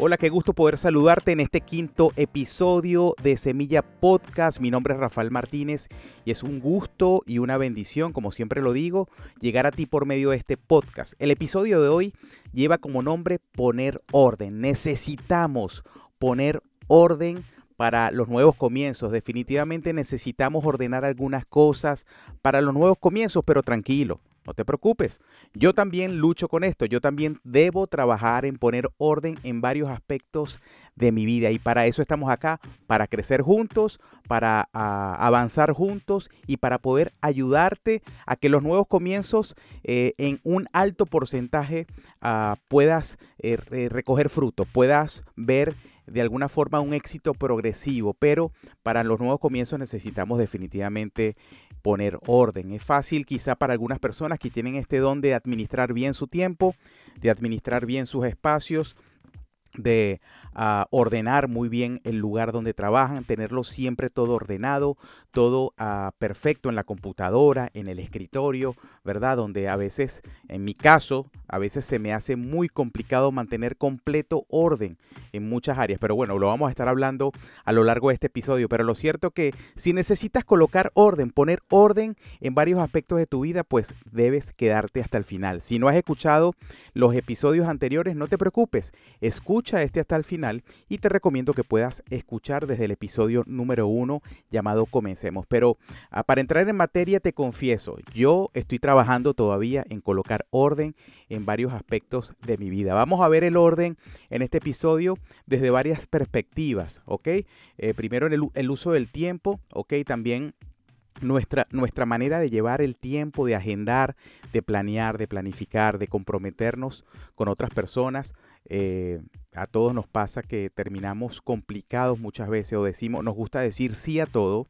Hola, qué gusto poder saludarte en este quinto episodio de Semilla Podcast. Mi nombre es Rafael Martínez y es un gusto y una bendición, como siempre lo digo, llegar a ti por medio de este podcast. El episodio de hoy lleva como nombre Poner Orden. Necesitamos poner orden para los nuevos comienzos. Definitivamente necesitamos ordenar algunas cosas para los nuevos comienzos, pero tranquilo. No te preocupes, yo también lucho con esto, yo también debo trabajar en poner orden en varios aspectos de mi vida. Y para eso estamos acá, para crecer juntos, para ah, avanzar juntos y para poder ayudarte a que los nuevos comienzos eh, en un alto porcentaje ah, puedas eh, recoger fruto, puedas ver de alguna forma un éxito progresivo, pero para los nuevos comienzos necesitamos definitivamente poner orden. Es fácil quizá para algunas personas que tienen este don de administrar bien su tiempo, de administrar bien sus espacios, de ah, ordenar muy bien el lugar donde trabajan, tenerlo siempre todo ordenado, todo ah, perfecto en la computadora, en el escritorio, ¿verdad? Donde a veces, en mi caso, a veces se me hace muy complicado mantener completo orden en muchas áreas. Pero bueno, lo vamos a estar hablando a lo largo de este episodio. Pero lo cierto que si necesitas colocar orden, poner orden en varios aspectos de tu vida, pues debes quedarte hasta el final. Si no has escuchado los episodios anteriores, no te preocupes. Escucha este hasta el final y te recomiendo que puedas escuchar desde el episodio número uno llamado Comencemos. Pero ah, para entrar en materia, te confieso, yo estoy trabajando todavía en colocar orden en varios aspectos de mi vida. Vamos a ver el orden en este episodio desde varias perspectivas, ¿ok? Eh, primero el, el uso del tiempo, ¿ok? También nuestra, nuestra, manera de llevar el tiempo, de agendar, de planear, de planificar, de comprometernos con otras personas. Eh, a todos nos pasa que terminamos complicados muchas veces o decimos, nos gusta decir sí a todo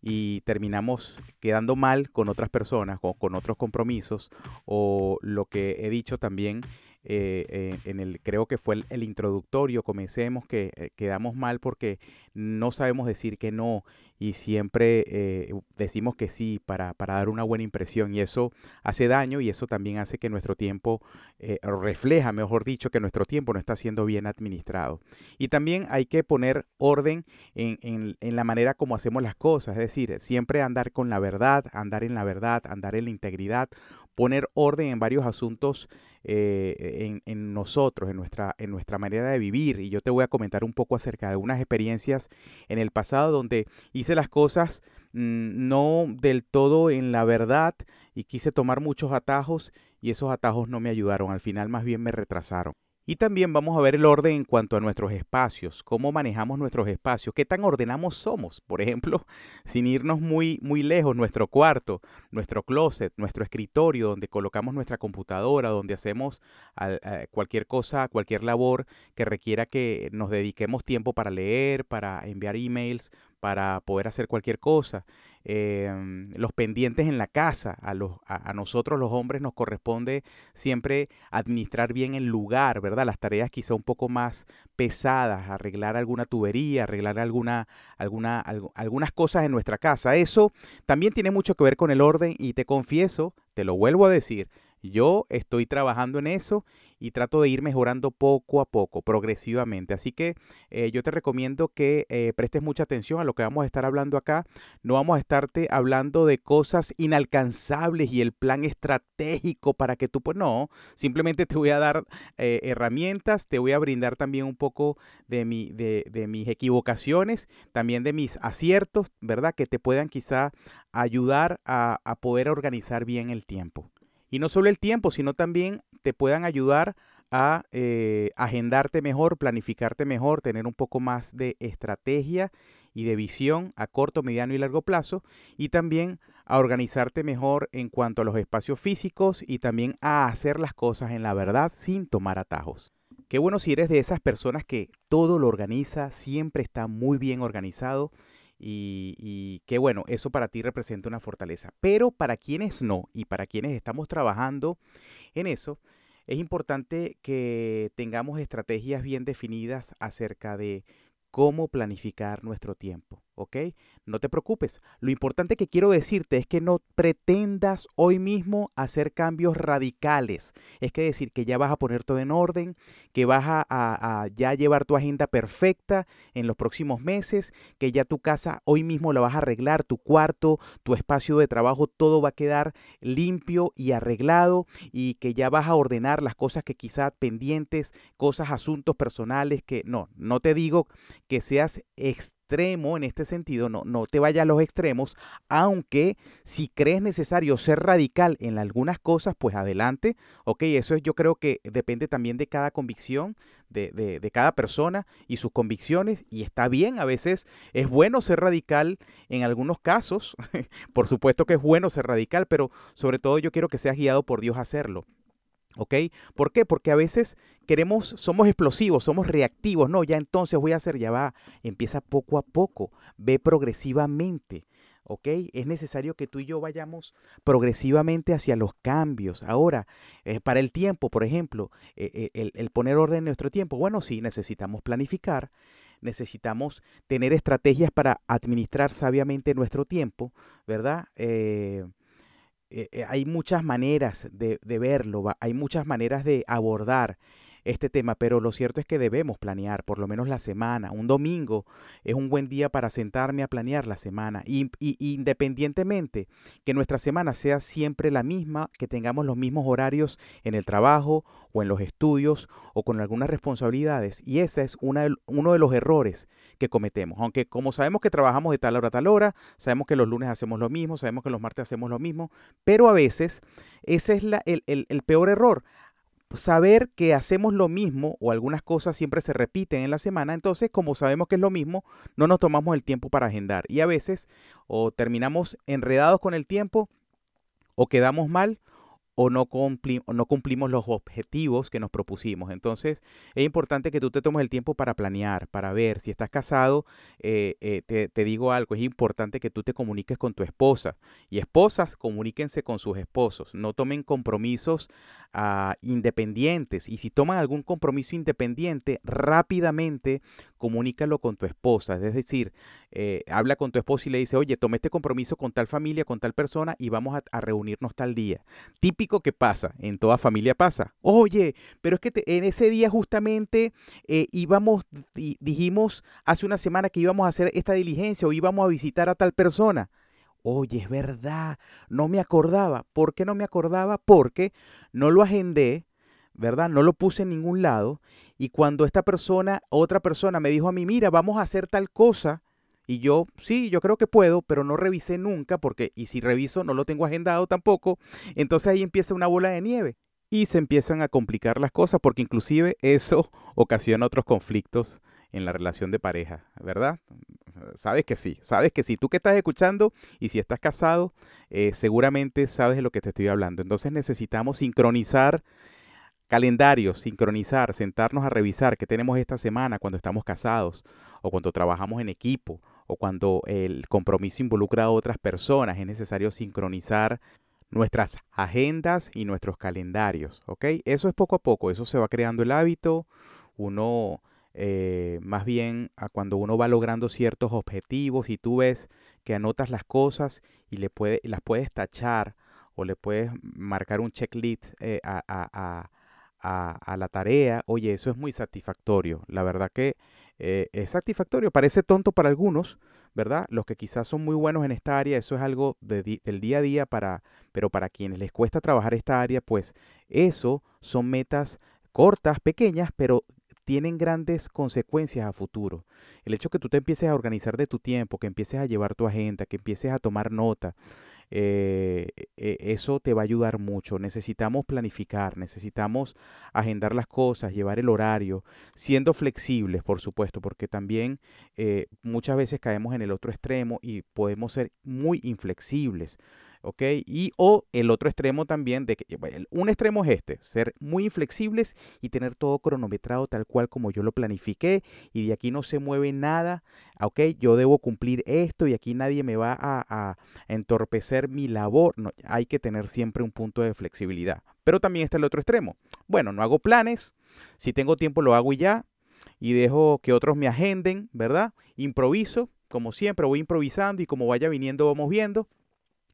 y terminamos quedando mal con otras personas o con otros compromisos o lo que he dicho también eh, eh, en el creo que fue el, introductorio comencemos que quedamos mal porque no sabemos decir que no y siempre eh, decimos que sí para, dar una buena impresión y eso hace daño y eso también hace que nuestro tiempo eh, refleja, mejor dicho, que nuestro tiempo no está siendo bien administrado. Y también hay que poner orden en, en la manera como hacemos las cosas, es decir, siempre andar con la verdad, andar en la verdad, andar en la integridad, poner orden en varios asuntos eh, en, nosotros, en nuestra, en nuestra manera de vivir. Y yo te voy a comentar un poco acerca de algunas experiencias en el pasado donde hice las cosas mm, no del todo en la verdad y quise tomar muchos atajos y esos atajos no me ayudaron, al final más bien me retrasaron. Y también vamos a ver el orden en cuanto a nuestros espacios, cómo manejamos nuestros espacios, qué tan ordenamos somos. Por ejemplo, sin irnos muy, muy lejos, nuestro cuarto, nuestro closet, nuestro escritorio, donde colocamos nuestra computadora, donde hacemos cualquier cosa, cualquier labor que requiera que nos dediquemos tiempo para leer, para enviar emails, para poder hacer cualquier cosa. Em, los pendientes en la casa, a, los, a, nosotros los hombres nos corresponde siempre administrar bien el lugar, ¿verdad? Las tareas quizá un poco más pesadas, arreglar alguna tubería, arreglar alguna, alguna, algunas cosas en nuestra casa. Eso también tiene mucho que ver con el orden y te confieso, te lo vuelvo a decir, yo estoy trabajando en eso y trato de ir mejorando poco a poco, progresivamente. Así que eh, yo te recomiendo que eh, prestes mucha atención a lo que vamos a estar hablando acá. No vamos a estarte hablando de cosas inalcanzables y el plan estratégico para que tú, pues no, simplemente te voy a dar eh, herramientas, te voy a brindar también un poco de, mi, de, de mis equivocaciones, también de mis aciertos, ¿verdad? Que te puedan quizá ayudar a, a poder organizar bien el tiempo. Y no solo el tiempo, sino también te puedan ayudar a eh, agendarte mejor, planificarte mejor, tener un poco más de estrategia y de visión a corto, mediano y largo plazo y también a organizarte mejor en cuanto a los espacios físicos y también a hacer las cosas en la verdad sin tomar atajos. Qué bueno si eres de esas personas que todo lo organiza, siempre está muy bien organizado y, qué bueno, eso para ti representa una fortaleza. Pero para quienes no y para quienes estamos trabajando en eso, es importante que tengamos estrategias bien definidas acerca de cómo planificar nuestro tiempo. ¿Ok? No te preocupes. Lo importante que quiero decirte es que no pretendas hoy mismo hacer cambios radicales. Es que decir que ya vas a poner todo en orden, que vas a, ya llevar tu agenda perfecta en los próximos meses, que ya tu casa hoy mismo la vas a arreglar, tu cuarto, tu espacio de trabajo, todo va a quedar limpio y arreglado y que ya vas a ordenar las cosas que quizás pendientes, cosas, asuntos personales que no, no te digo que seas extremo en este sentido, no, no te vayas a los extremos, aunque si crees necesario ser radical en algunas cosas, pues adelante, ok, eso yo creo que depende también de cada convicción, de, de, de cada persona y sus convicciones, y está bien, a veces es bueno ser radical en algunos casos, por supuesto que es bueno ser radical, pero sobre todo yo quiero que seas guiado por Dios a hacerlo. ¿Ok? ¿Por qué? Porque a veces queremos, somos explosivos, somos reactivos. No, ya entonces voy a hacer, ya va. Empieza poco a poco, ve progresivamente. ¿Ok? Es necesario que tú y yo vayamos progresivamente hacia los cambios. Ahora, eh, para el tiempo, por ejemplo, eh, eh, el, poner orden en nuestro tiempo. Bueno, sí, necesitamos planificar, necesitamos tener estrategias para administrar sabiamente nuestro tiempo, ¿verdad? Eh, hay muchas maneras de, de verlo, hay muchas maneras de abordar este tema, pero lo cierto es que debemos planear por lo menos la semana. Un domingo es un buen día para sentarme a planear la semana. Y, independientemente que nuestra semana sea siempre la misma, que tengamos los mismos horarios en el trabajo o en los estudios o con algunas responsabilidades. Y ese es una, uno de los errores que cometemos. Aunque como sabemos que trabajamos de tal hora a tal hora, sabemos que los lunes hacemos lo mismo, sabemos que los martes hacemos lo mismo, pero a veces ese es la, el, el peor error saber que hacemos lo mismo o algunas cosas siempre se repiten en la semana, entonces como sabemos que es lo mismo, no nos tomamos el tiempo para agendar. Y a veces o terminamos enredados con el tiempo o quedamos mal o no, no cumplimos los objetivos que nos propusimos. Entonces es importante que tú te tomes el tiempo para planear, para ver si estás casado. Eh, eh, te, digo algo, es importante que tú te comuniques con tu esposa. Y esposas, comuníquense con sus esposos. No tomen compromisos ah, independientes. Y si toman algún compromiso independiente, rápidamente comunícalo con tu esposa. Es decir, eh, habla con tu esposa y le dice, oye, tomé este compromiso con tal familia, con tal persona y vamos a, reunirnos tal día. Que pasa, en toda familia pasa. Oye, pero es que en ese día justamente eh, íbamos, dijimos hace una semana que íbamos a hacer esta diligencia o íbamos a visitar a tal persona. Oye, es verdad, no me acordaba. ¿Por qué no me acordaba? Porque no lo agendé, ¿verdad? No lo puse en ningún lado. Y cuando esta persona, otra persona me dijo a mí, mira, vamos a hacer tal cosa, y yo, sí, yo creo que puedo, pero no revisé nunca porque, y si reviso, no lo tengo agendado tampoco. Entonces ahí empieza una bola de nieve y se empiezan a complicar las cosas porque inclusive eso ocasiona otros conflictos en la relación de pareja, ¿verdad? Sabes que sí, sabes que sí. Tú que estás escuchando y si estás casado, eh, seguramente sabes de lo que te estoy hablando. Entonces necesitamos sincronizar calendarios, sincronizar, sentarnos a revisar qué tenemos esta semana cuando estamos casados o cuando trabajamos en equipo o cuando el compromiso involucra a otras personas, es necesario sincronizar nuestras agendas y nuestros calendarios, ¿ok? Eso es poco a poco, eso se va creando el hábito, uno eh, más bien cuando uno va logrando ciertos objetivos y tú ves que anotas las cosas y le puede, las puedes tachar o le puedes marcar un checklist eh, a, la tarea, oye, eso es muy satisfactorio. La verdad que eh, es satisfactorio. Parece tonto para algunos, ¿verdad? Los que quizás son muy buenos en esta área, eso es algo del día a día, para, pero para quienes les cuesta trabajar esta área, pues eso son metas cortas, pequeñas, pero tienen grandes consecuencias a futuro. El hecho que tú te empieces a organizar de tu tiempo, que empieces a llevar tu agenda, que empieces a tomar nota, eh, e, eso te va a ayudar mucho. Necesitamos planificar, necesitamos agendar las cosas, llevar el horario, siendo flexibles, por supuesto, porque también eh, muchas veces caemos en el otro extremo y podemos ser muy inflexibles. ¿Ok? Y o el otro extremo también, de que un extremo es este, ser muy inflexibles y tener todo cronometrado tal cual como yo lo planifiqué y de aquí no se mueve nada, ¿ok? Yo debo cumplir esto y aquí nadie me va a, entorpecer mi labor. Hay que tener siempre un punto de flexibilidad. Pero también está el otro extremo. Bueno, no hago planes, si tengo tiempo lo hago y ya, y dejo que otros me agenden, ¿verdad? Improviso, como siempre, voy improvisando y como vaya viniendo vamos viendo.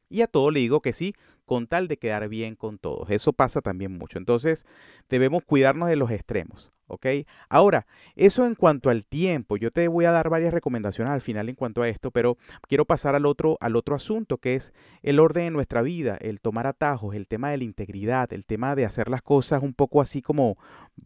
Y a todo le digo que sí, con tal de quedar bien con todos. Eso pasa también mucho. Entonces, debemos cuidarnos de los extremos. ¿ok? Ahora, eso en cuanto al tiempo, yo te voy a dar varias recomendaciones al final en cuanto a esto, pero quiero pasar al otro, al otro asunto, que es el orden en nuestra vida, el tomar atajos, el tema de la integridad, el tema de hacer las cosas un poco así como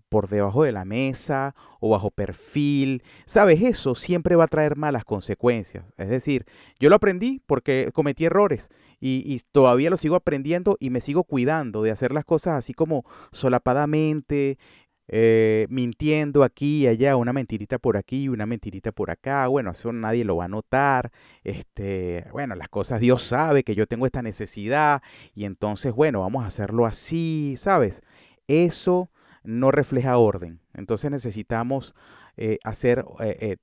por debajo de la mesa o bajo perfil. Sabes, eso siempre va a traer malas consecuencias. Es decir, yo lo aprendí porque cometí errores y, todavía lo sigo aprendiendo y me sigo cuidando de hacer las cosas así como solapadamente, eh, mintiendo aquí y allá, una mentirita por aquí, una mentirita por acá. Bueno, eso nadie lo va a notar. Este, bueno, las cosas Dios sabe que yo tengo esta necesidad y entonces, bueno, vamos a hacerlo así, ¿sabes? Eso no refleja orden. Entonces necesitamos eh, hacer, eh,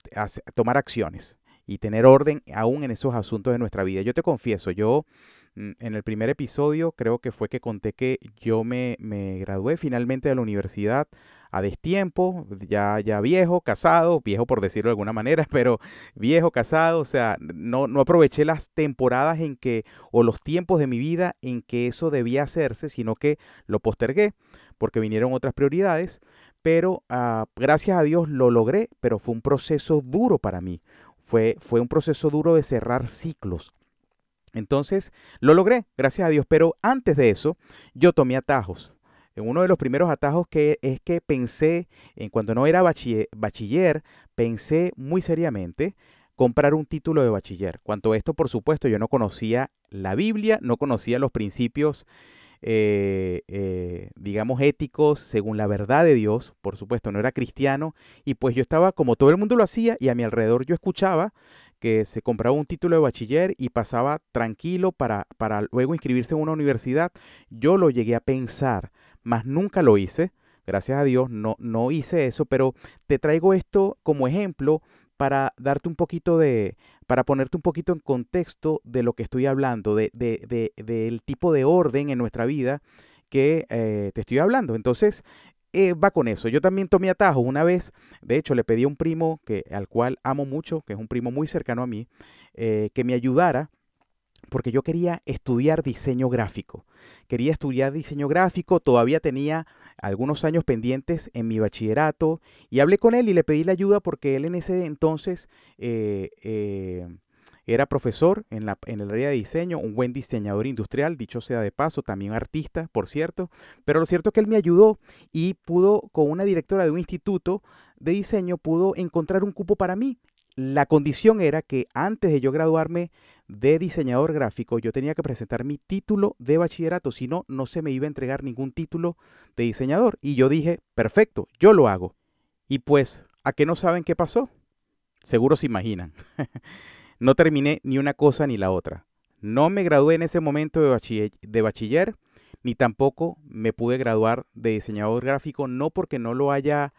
tomar acciones y tener orden aún en esos asuntos de nuestra vida. Yo te confieso, yo Mm, en el primer episodio creo que fue que conté que yo me, me gradué finalmente de la universidad a destiempo, ya, ya viejo, casado, viejo por decirlo de alguna manera, pero viejo, casado, o sea, no, no aproveché las temporadas en que, o los tiempos de mi vida en que eso debía hacerse, sino que lo postergué porque vinieron otras prioridades, pero ah, gracias a Dios lo logré, pero fue un proceso duro para mí, fue, fue un proceso duro de cerrar ciclos, entonces, lo logré, gracias a Dios. Pero antes de eso, yo tomé atajos. Uno de los primeros atajos que es que pensé, en cuando no era bachiller, bachiller, pensé muy seriamente comprar un título de bachiller. Cuanto a esto, por supuesto, yo no conocía la Biblia, no conocía los principios, eh, eh, digamos, éticos según la verdad de Dios. Por supuesto, no era cristiano. Y pues yo estaba, como todo el mundo lo hacía, y a mi alrededor yo escuchaba que se compraba un título de bachiller y pasaba tranquilo para, para luego inscribirse en una universidad. Yo lo llegué a pensar, mas nunca lo hice. Gracias a Dios no, no hice eso, pero te traigo esto como ejemplo para darte un poquito de, para ponerte un poquito en contexto de lo que estoy hablando, de, de, del tipo de orden en nuestra vida que eh, te estoy hablando. Entonces, eh, va con eso. Yo también tomé atajo una vez, de hecho le pedí a un primo que, al cual amo mucho, que es un primo muy cercano a mí, eh, que me ayudara porque yo quería estudiar diseño gráfico. Quería estudiar diseño gráfico, todavía tenía algunos años pendientes en mi bachillerato y hablé con él y le pedí la ayuda porque él en ese entonces eh, era profesor en, la, en el área de diseño, un buen diseñador industrial, dicho sea de paso, también artista, por cierto. Pero lo cierto es que él me ayudó y pudo, con una directora de un instituto de diseño, pudo encontrar un cupo para mí. La condición era que antes de yo graduarme de diseñador gráfico, yo tenía que presentar mi título de bachillerato, si no, no se me iba a entregar ningún título de diseñador. Y yo dije, perfecto, yo lo hago. Y pues, ¿a qué no saben qué pasó? Seguro se imaginan. No terminé ni una cosa ni la otra. No me gradué en ese momento de bachiller, ni tampoco me pude graduar de diseñador gráfico, no porque no lo haya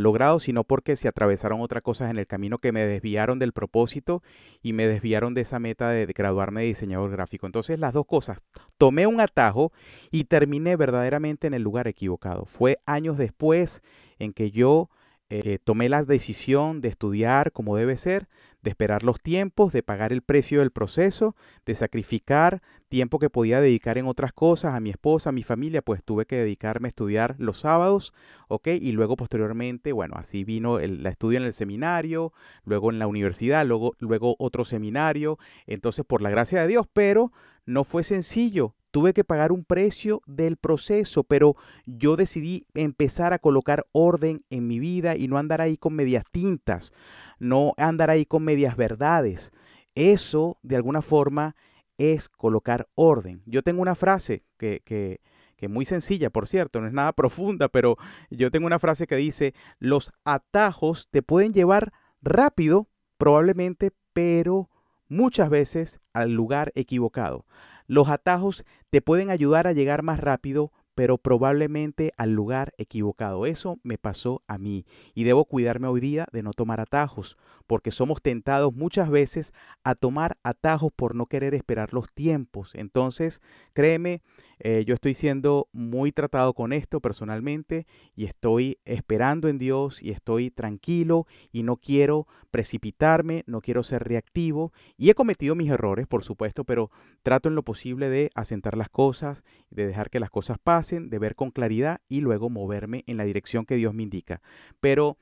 logrado, sino porque se atravesaron otras cosas en el camino que me desviaron del propósito y me desviaron de esa meta de graduarme de diseñador gráfico. Entonces las dos cosas, tomé un atajo y terminé verdaderamente en el lugar equivocado. Fue años después en que yo eh, tomé la decisión de estudiar como debe ser, de esperar los tiempos, de pagar el precio del proceso, de sacrificar tiempo que podía dedicar en otras cosas, a mi esposa, a mi familia, pues tuve que dedicarme a estudiar los sábados, ¿ok? Y luego posteriormente, bueno, así vino el la estudio en el seminario, luego en la universidad, luego, luego otro seminario, entonces por la gracia de Dios, pero no fue sencillo, Tuve que pagar un precio del proceso, pero yo decidí empezar a colocar orden en mi vida y no andar ahí con medias tintas, no andar ahí con medias verdades. Eso, de alguna forma, es colocar orden. Yo tengo una frase que, que, que muy sencilla, por cierto, no es nada profunda, pero yo tengo una frase que dice, los atajos te pueden llevar rápido, probablemente, pero muchas veces al lugar equivocado. Los atajos te pueden ayudar a llegar más rápido, pero probablemente al lugar equivocado. Eso me pasó a mí y debo cuidarme hoy día de no tomar atajos, porque somos tentados muchas veces a tomar atajos por no querer esperar los tiempos. Entonces, créeme, Eh, yo estoy siendo muy tratado con esto personalmente y estoy esperando en Dios y estoy tranquilo y no quiero precipitarme, no quiero ser reactivo y he cometido mis errores, por supuesto, pero trato en lo posible de asentar las cosas, de dejar que las cosas pasen, de ver con claridad y luego moverme en la dirección que Dios me indica. Pero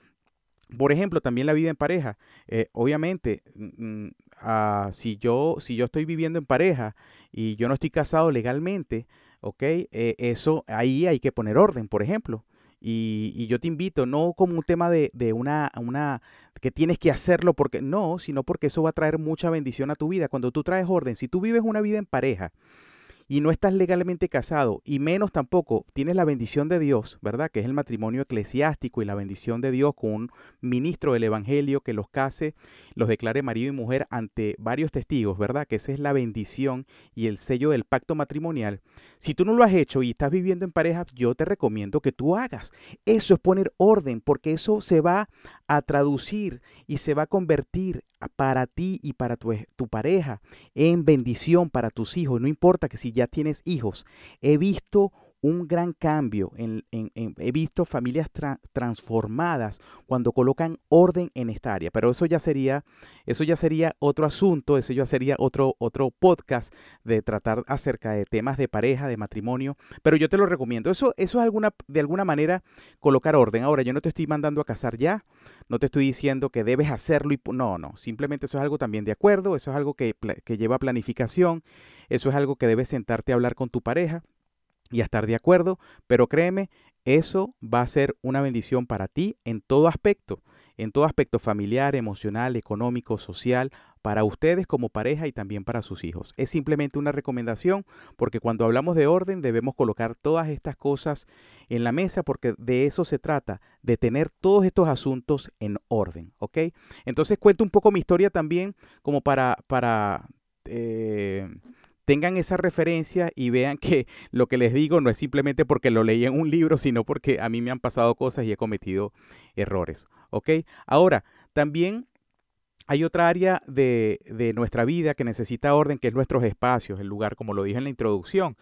por ejemplo, también la vida en pareja. Eh, obviamente, mm, ah, si, yo, si yo estoy viviendo en pareja y yo no estoy casado legalmente, ¿ok? Eh, eso ahí hay que poner orden, por ejemplo. Y, yo te invito, no como un tema de, de una, una, que tienes que hacerlo porque, no, sino porque eso va a traer mucha bendición a tu vida. Cuando tú traes orden, si tú vives una vida en pareja, y no estás legalmente casado y menos tampoco tienes la bendición de Dios, ¿verdad? Que es el matrimonio eclesiástico y la bendición de Dios con un ministro del Evangelio que los case, los declare marido y mujer ante varios testigos, ¿verdad? Que esa es la bendición y el sello del pacto matrimonial. Si tú no lo has hecho y estás viviendo en pareja, yo te recomiendo que tú hagas. Eso es poner orden porque eso se va a traducir y se va a convertir para ti y para tu, tu, pareja en bendición para tus hijos. No importa que si ya tienes hijos. He visto un gran cambio. He visto familias transformadas cuando colocan orden en esta área. Pero eso ya sería, eso ya sería otro asunto, eso ya sería otro, otro podcast de tratar acerca de temas de pareja, de matrimonio. Pero yo te lo recomiendo. Eso, eso es alguna, de alguna manera colocar orden. Ahora, yo no te estoy mandando a casar ya, no te estoy diciendo que debes hacerlo no, no. Simplemente eso es algo también de acuerdo, eso es algo que, que lleva planificación, eso es algo que debes sentarte a hablar con tu pareja y a estar de acuerdo, pero créeme, eso va a ser una bendición para ti en todo aspecto, en todo aspecto familiar, emocional, económico, social, para ustedes como pareja y también para sus hijos. Es simplemente una recomendación porque cuando hablamos de orden debemos colocar todas estas cosas en la mesa porque de eso se trata, de tener todos estos asuntos en orden, ¿ok? Entonces cuento un poco mi historia también como para, para eh, tengan esa referencia y vean que lo que les digo no es simplemente porque lo leí en un libro, sino porque a mí me han pasado cosas y he cometido errores. ¿Ok? Ahora, también hay otra área de, de nuestra vida que necesita orden, que es nuestros espacios, el lugar, como lo dije en la introducción.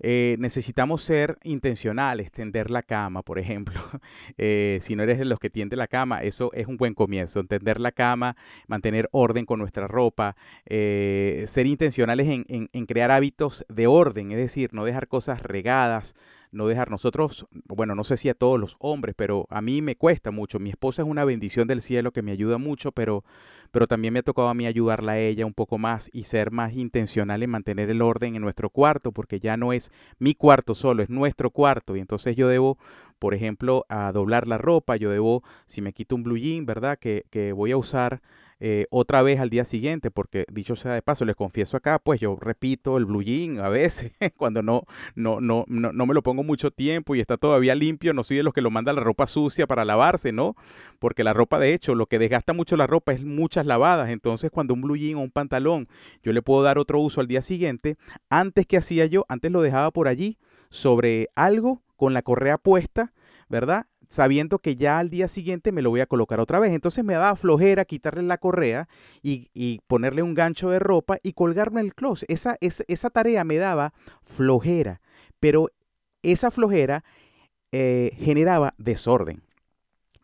Eh, necesitamos ser intencionales, tender la cama, por ejemplo. Eh, si no eres de los que tiende la cama, eso es un buen comienzo. Tender la cama, mantener orden con nuestra ropa, eh, ser intencionales en, en crear hábitos de orden, es decir, no dejar cosas regadas, no dejar nosotros, bueno, no sé si a todos los hombres, pero a mí me cuesta mucho. Mi esposa es una bendición del cielo que me ayuda mucho, pero, pero también me ha tocado a mí ayudarla a ella un poco más y ser más intencional en mantener el orden en nuestro cuarto, porque ya no es mi cuarto solo, es nuestro cuarto. Y entonces yo debo, por ejemplo, a doblar la ropa, yo debo, si me quito un blue jean, ¿verdad? Que, que voy a usar eh, otra vez al día siguiente, porque dicho sea de paso, les confieso acá, pues yo repito el blue jean a veces, cuando no, no, no, no, no me lo pongo mucho tiempo y está todavía limpio, no soy de los que lo manda la ropa sucia para lavarse, ¿no? Porque la ropa, de hecho, lo que desgasta mucho la ropa es muchas lavadas, entonces cuando un blue jean o un pantalón yo le puedo dar otro uso al día siguiente, antes que hacía yo, antes lo dejaba por allí sobre algo con la correa puesta, ¿verdad? Sabiendo que ya al día siguiente me lo voy a colocar otra vez. Entonces me daba flojera quitarle la correa y, ponerle un gancho de ropa y colgarme el closet. Esa, esa, tarea me daba flojera, pero esa flojera eh, generaba desorden.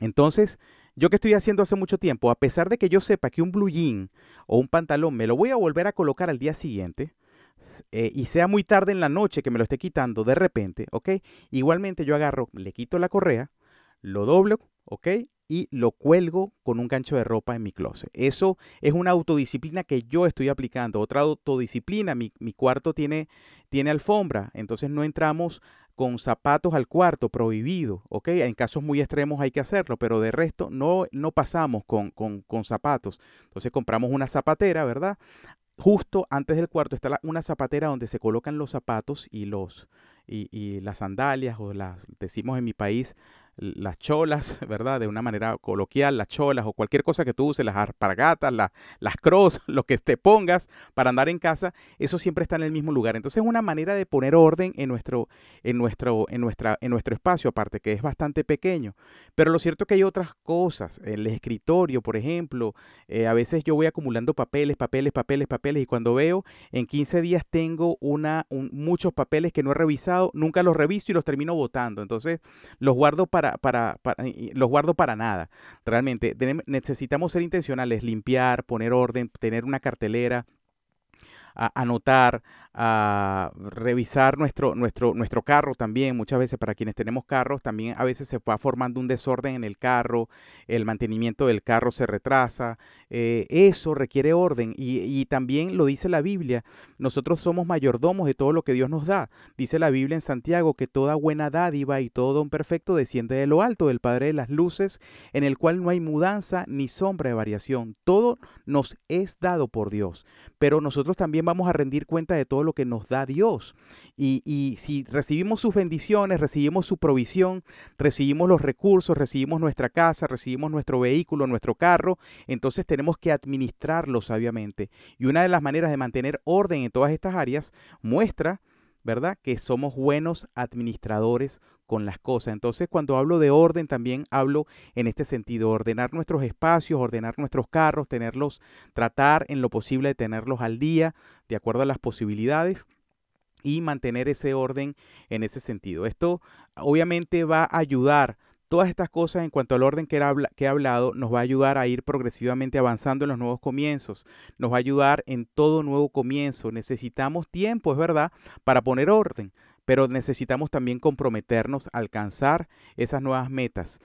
Entonces, yo que estoy haciendo hace mucho tiempo, a pesar de que yo sepa que un blue jean o un pantalón me lo voy a volver a colocar al día siguiente, eh, y sea muy tarde en la noche que me lo esté quitando de repente, ¿ok? Igualmente yo agarro, le quito la correa, lo doblo, ¿ok? Y lo cuelgo con un gancho de ropa en mi closet. Eso es una autodisciplina que yo estoy aplicando. Otra autodisciplina, mi, cuarto tiene, tiene alfombra, entonces no entramos con zapatos al cuarto, prohibido, ¿ok? En casos muy extremos hay que hacerlo, pero de resto no, no pasamos con, con, con zapatos. Entonces compramos una zapatera, ¿verdad? Justo antes del cuarto está una zapatera donde se colocan los zapatos y los, y, y las sandalias o las decimos en mi país las cholas, ¿verdad? De una manera coloquial, las cholas o cualquier cosa que tú uses, las arpargatas, las cross, lo que te pongas para andar en casa, eso siempre está en el mismo lugar. Entonces es una manera de poner orden en nuestro, en nuestro, en nuestra, en nuestro espacio, aparte que es bastante pequeño. Pero lo cierto es que hay otras cosas. El escritorio, por ejemplo, eh, a veces yo voy acumulando papeles, papeles, papeles, papeles, y cuando veo en 15 días tengo una, muchos papeles que no he revisado, nunca los reviso y los termino botando. Entonces los guardo para para, los guardo para nada. Realmente necesitamos ser intencionales, limpiar, poner orden, tener una cartelera, anotar, a revisar nuestro, nuestro, nuestro carro también. Muchas veces para quienes tenemos carros, también a veces se va formando un desorden en el carro, el mantenimiento del carro se retrasa. Eh, eso requiere orden y, y, también lo dice la Biblia. Nosotros somos mayordomos de todo lo que Dios nos da. Dice la Biblia en Santiago que toda buena dádiva y todo un perfecto desciende de lo alto, del Padre de las Luces, en el cual no hay mudanza ni sombra de variación. Todo nos es dado por Dios, pero nosotros también vamos a rendir cuenta de todo lo que nos da Dios. Y, si recibimos sus bendiciones, recibimos su provisión, recibimos los recursos, recibimos nuestra casa, recibimos nuestro vehículo, nuestro carro, entonces tenemos que administrarlo sabiamente. Y una de las maneras de mantener orden en todas estas áreas muestra ¿verdad? Que somos buenos administradores con las cosas. Entonces, cuando hablo de orden, también hablo en este sentido, ordenar nuestros espacios, ordenar nuestros carros, tenerlos, tratar en lo posible de tenerlos al día, de acuerdo a las posibilidades y mantener ese orden en ese sentido. Esto obviamente va a ayudar Todas estas cosas en cuanto al orden que, he hablado nos va a ayudar a ir progresivamente avanzando en los nuevos comienzos, nos va a ayudar en todo nuevo comienzo. Necesitamos tiempo, es verdad, para poner orden pero necesitamos también comprometernos a alcanzar esas nuevas metas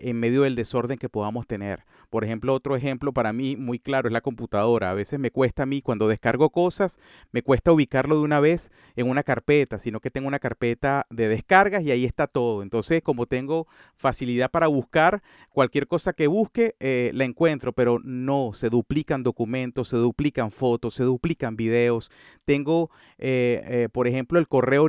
en medio del desorden que podamos tener. Por ejemplo, otro ejemplo para mí muy claro es la computadora. A veces me cuesta a mí cuando descargo cosas, me cuesta ubicarlo de una vez en una carpeta, sino que tengo una carpeta de descargas y ahí está todo. Entonces, como tengo facilidad para buscar, cualquier cosa que busque eh, la encuentro, pero no, se duplican documentos, se duplican fotos, se duplican videos. Tengo, eh, eh, por ejemplo, el correo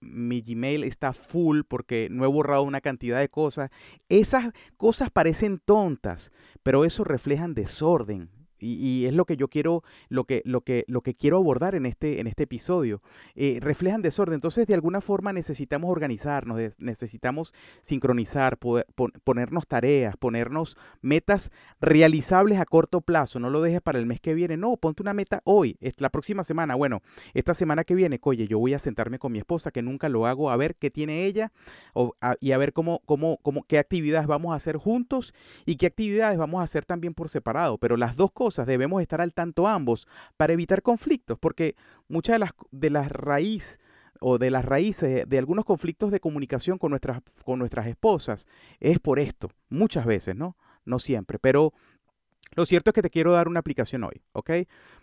mi Gmail está full porque no he borrado una cantidad de cosas. Esas cosas parecen tontas, pero eso reflejan desorden. Y, es lo que yo quiero, lo que, lo que, lo que quiero abordar en este, en este episodio. Eh, reflejan desorden. Entonces, de alguna forma necesitamos organizarnos, necesitamos sincronizar, ponernos tareas, ponernos metas realizables a corto plazo. No lo dejes para el mes que viene. No, ponte una meta hoy, la próxima semana. Bueno, esta semana que viene, oye, yo voy a sentarme con mi esposa, que nunca lo hago, a ver qué tiene ella y a ver cómo, cómo, cómo, qué actividades vamos a hacer juntos y qué actividades vamos a hacer también por separado. Pero las dos cosas debemos estar al tanto ambos para evitar conflictos, porque muchas de las, de las raíces o de las raíces de algunos conflictos de comunicación con nuestras, con nuestras esposas es por esto, muchas veces, ¿no? No siempre, pero lo cierto es que te quiero dar una aplicación hoy, ¿ok?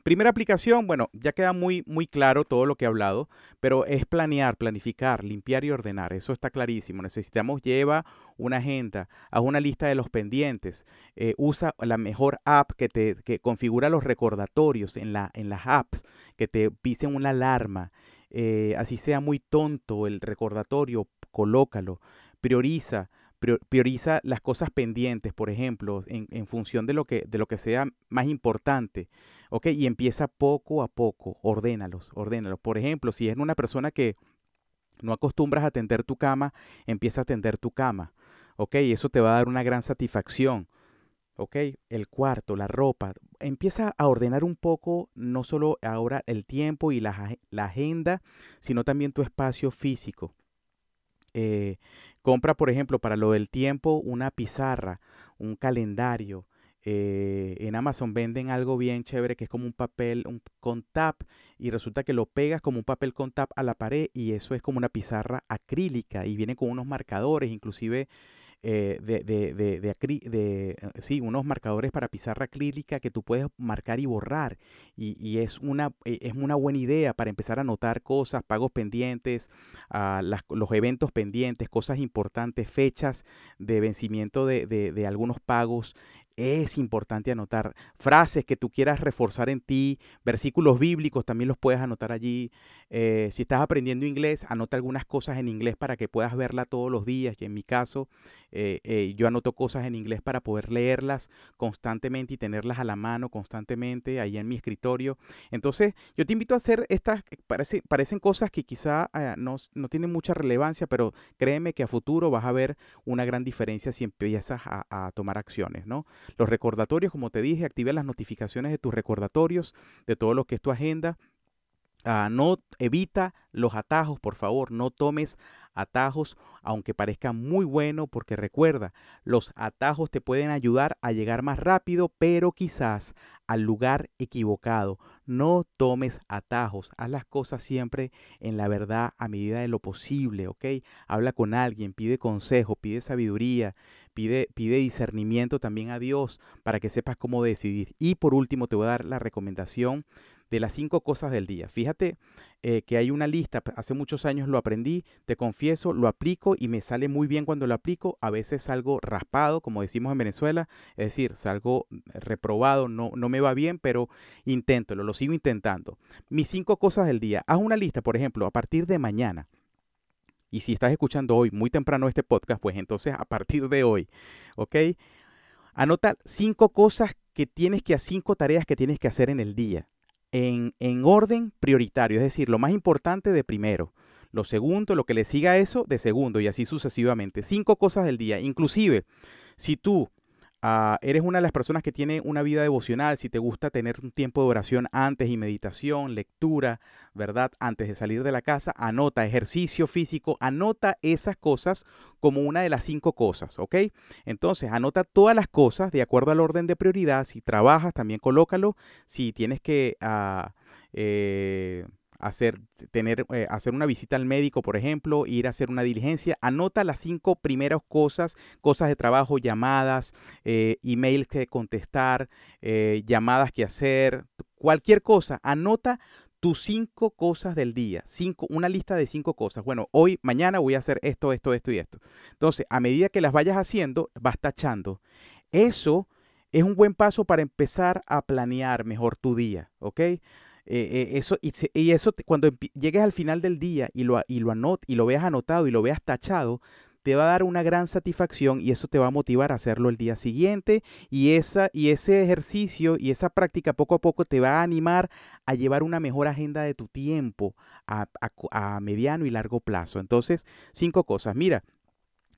Primera aplicación, bueno, ya queda muy, muy claro todo lo que he hablado, pero es planear, planificar, limpiar y ordenar. Eso está clarísimo. Necesitamos, lleva una agenda, haz una lista de los pendientes, eh, usa la mejor app que te que configura los recordatorios en, la, en las apps, que te pisen una alarma. Eh, así sea muy tonto el recordatorio, colócalo, prioriza prioriza las cosas pendientes, por ejemplo, en, función de lo, que, de lo que sea más importante, ¿ok? Y empieza poco a poco, ordénalos, ordénalos. Por ejemplo, si es una persona que no acostumbras a tender tu cama, empieza a tender tu cama, ¿ok? Y eso te va a dar una gran satisfacción. ¿ok? El cuarto, la ropa. Empieza a ordenar un poco, no solo ahora el tiempo y la, la agenda, sino también tu espacio físico. Eh, compra, por ejemplo, para lo del tiempo, una pizarra, un calendario. Eh, en Amazon venden algo bien chévere que es como un papel con tap y resulta que lo pegas como un papel con tap a la pared y eso es como una pizarra acrílica y viene con unos marcadores, inclusive eh, de, de, de, de, eh, sí, unos marcadores para pizarra acrílica que tú puedes marcar y borrar. Y, es, una, eh, es una buena idea para empezar a anotar cosas, pagos pendientes, a las, los eventos pendientes, cosas importantes, fechas de vencimiento de, algunos pagos. Es importante anotar frases que tú quieras reforzar en ti, versículos bíblicos también los puedes anotar allí. Eh, si estás aprendiendo inglés, anota algunas cosas en inglés para que puedas verla todos los días. Y en mi caso, eh, eh, yo anoto cosas en inglés para poder leerlas constantemente y tenerlas a la mano constantemente ahí en mi escritorio. Entonces, yo te invito a hacer estas, parece, parecen cosas que quizá no, no, tienen mucha relevancia, pero créeme que a futuro vas a ver una gran diferencia si empiezas a, a tomar acciones, ¿no? Los recordatorios, como te dije, activa las notificaciones de tus recordatorios, de todo lo que es tu agenda. Ah, no evita los atajos, por favor, no tomes atajos, aunque parezca muy bueno, porque recuerda, los atajos te pueden ayudar a llegar más rápido, pero quizás al lugar equivocado. No tomes atajos, haz las cosas siempre en la verdad a medida de lo posible, ¿ok? Habla con alguien, pide consejo, pide sabiduría, pide, pide discernimiento también a Dios para que sepas cómo decidir. Y por último, te voy a dar la recomendación de las cinco cosas del día. Fíjate eh, que hay una lista, hace muchos años lo aprendí, te confieso, lo aplico y me sale muy bien cuando lo aplico. A veces salgo raspado, como decimos en Venezuela, es decir, salgo reprobado, no, no me va bien, pero inténtalo, lo sigo intentando. Mis cinco cosas del día. Haz una lista, por ejemplo, a partir de mañana. Y si estás escuchando hoy muy temprano este podcast, pues entonces a partir de hoy, ¿ok? Anota cinco cosas que tienes que hacer, cinco tareas que tienes que hacer en el día en, orden prioritario, es decir, lo más importante de primero, lo segundo, lo que le siga a eso de segundo y así sucesivamente. Cinco cosas del día. Inclusive, si tú Ah, eres una de las personas que tiene una vida devocional, si te gusta tener un tiempo de oración antes y meditación, lectura, ¿verdad? Antes de salir de la casa, anota ejercicio físico, anota esas cosas como una de las cinco cosas, ¿ok? Entonces, anota todas las cosas de acuerdo al orden de prioridad. Si trabajas, también colócalo. Si tienes que... Uh, eh, hacer, tener, eh, hacer una visita al médico, por ejemplo, ir a hacer una diligencia, anota las cinco primeras cosas, cosas de trabajo, llamadas, eh, emails que contestar, eh, llamadas que hacer, cualquier cosa, anota tus cinco cosas del día, cinco, una lista de cinco cosas. Bueno, hoy, mañana voy a hacer esto, esto, esto y esto. Entonces, a medida que las vayas haciendo, vas tachando. Eso es un buen paso para empezar a planear mejor tu día, ¿ok? Eh, eh, eso, y, eso cuando llegues al final del día y lo, y, lo y lo veas anotado y lo veas tachado, te va a dar una gran satisfacción y eso te va a motivar a hacerlo el día siguiente y, esa, y ese ejercicio y esa práctica poco a poco te va a animar a llevar una mejor agenda de tu tiempo a, a mediano y largo plazo. Entonces, cinco cosas. Mira,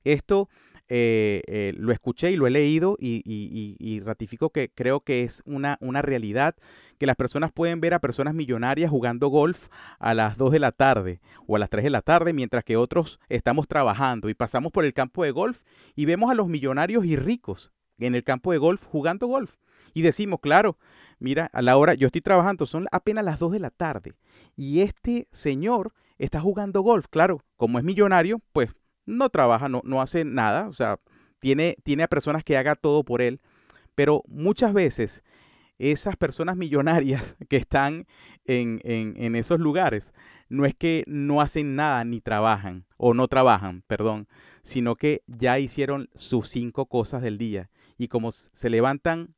esto eh, eh, lo escuché y lo he leído y, ratifico que creo que es una, una, realidad que las personas pueden ver a personas millonarias jugando golf a las 2 de la tarde o a las 3 de la tarde mientras que otros estamos trabajando y pasamos por el campo de golf y vemos a los millonarios y ricos en el campo de golf jugando golf. Y decimos, claro, mira, a la hora, yo estoy trabajando, son apenas las 2 de la tarde. Y este señor está jugando golf, claro, como es millonario, pues no trabaja, no, no hace nada, o sea, tiene, tiene a personas que haga todo por él, pero muchas veces esas personas millonarias que están en, en, esos lugares no es que no hacen nada ni trabajan, o no trabajan, perdón, sino que ya hicieron sus cinco cosas del día y como se levantan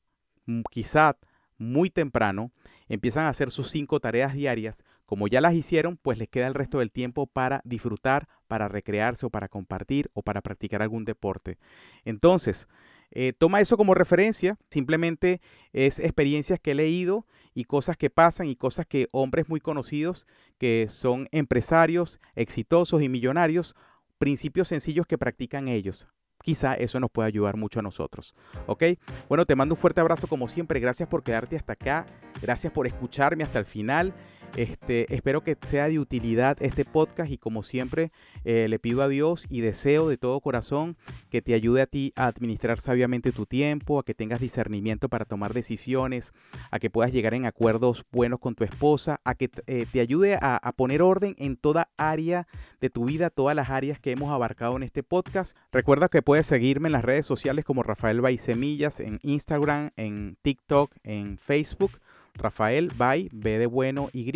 mm, quizá muy temprano, empiezan a hacer sus cinco tareas diarias, como ya las hicieron, pues les queda el resto del tiempo para disfrutar, para recrearse o para compartir o para practicar algún deporte. Entonces, eh, toma eso como referencia, simplemente es experiencias que he leído y cosas que pasan y cosas que hombres muy conocidos que son empresarios exitosos y millonarios, principios sencillos que practican ellos quizá eso nos pueda ayudar mucho a nosotros. ¿Ok? Bueno, te mando un fuerte abrazo como siempre. Gracias por quedarte hasta acá. Gracias por escucharme hasta el final. Este, espero que sea de utilidad este podcast y como siempre eh, le pido a Dios y deseo de todo corazón que te ayude a ti a administrar sabiamente tu tiempo, a que tengas discernimiento para tomar decisiones, a que puedas llegar en acuerdos buenos con tu esposa, a que eh, te ayude a, poner orden en toda área de tu vida, todas las áreas que hemos abarcado en este podcast. Recuerda que puedes seguirme en las redes sociales como Rafael Baisemillas en Instagram, en TikTok, en Facebook Rafael by B de bueno Y,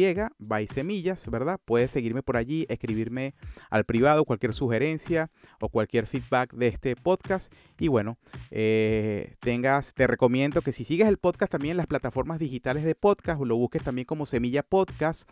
Semillas, ¿verdad? Puedes seguirme por allí, escribirme al privado cualquier sugerencia o cualquier feedback de este podcast. Y bueno, eh, tengas, te recomiendo que si sigues el podcast también en las plataformas digitales de podcast, lo busques también como Semilla Podcast.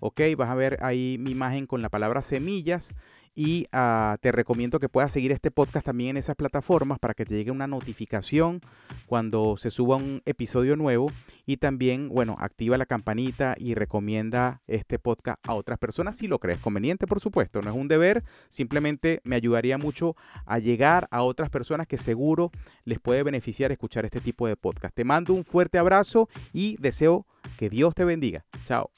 Ok, vas a ver ahí mi imagen con la palabra semillas y ah, te recomiendo que puedas seguir este podcast también en esas plataformas para que te llegue una notificación cuando se suba un episodio nuevo. Y también, bueno, activa la campanita y recomienda este podcast a otras personas si lo crees conveniente, por supuesto. No es un deber, simplemente me ayudaría mucho a llegar a otras personas que seguro les puede beneficiar escuchar este tipo de podcast. Te mando un fuerte abrazo y deseo que Dios te bendiga. Chao.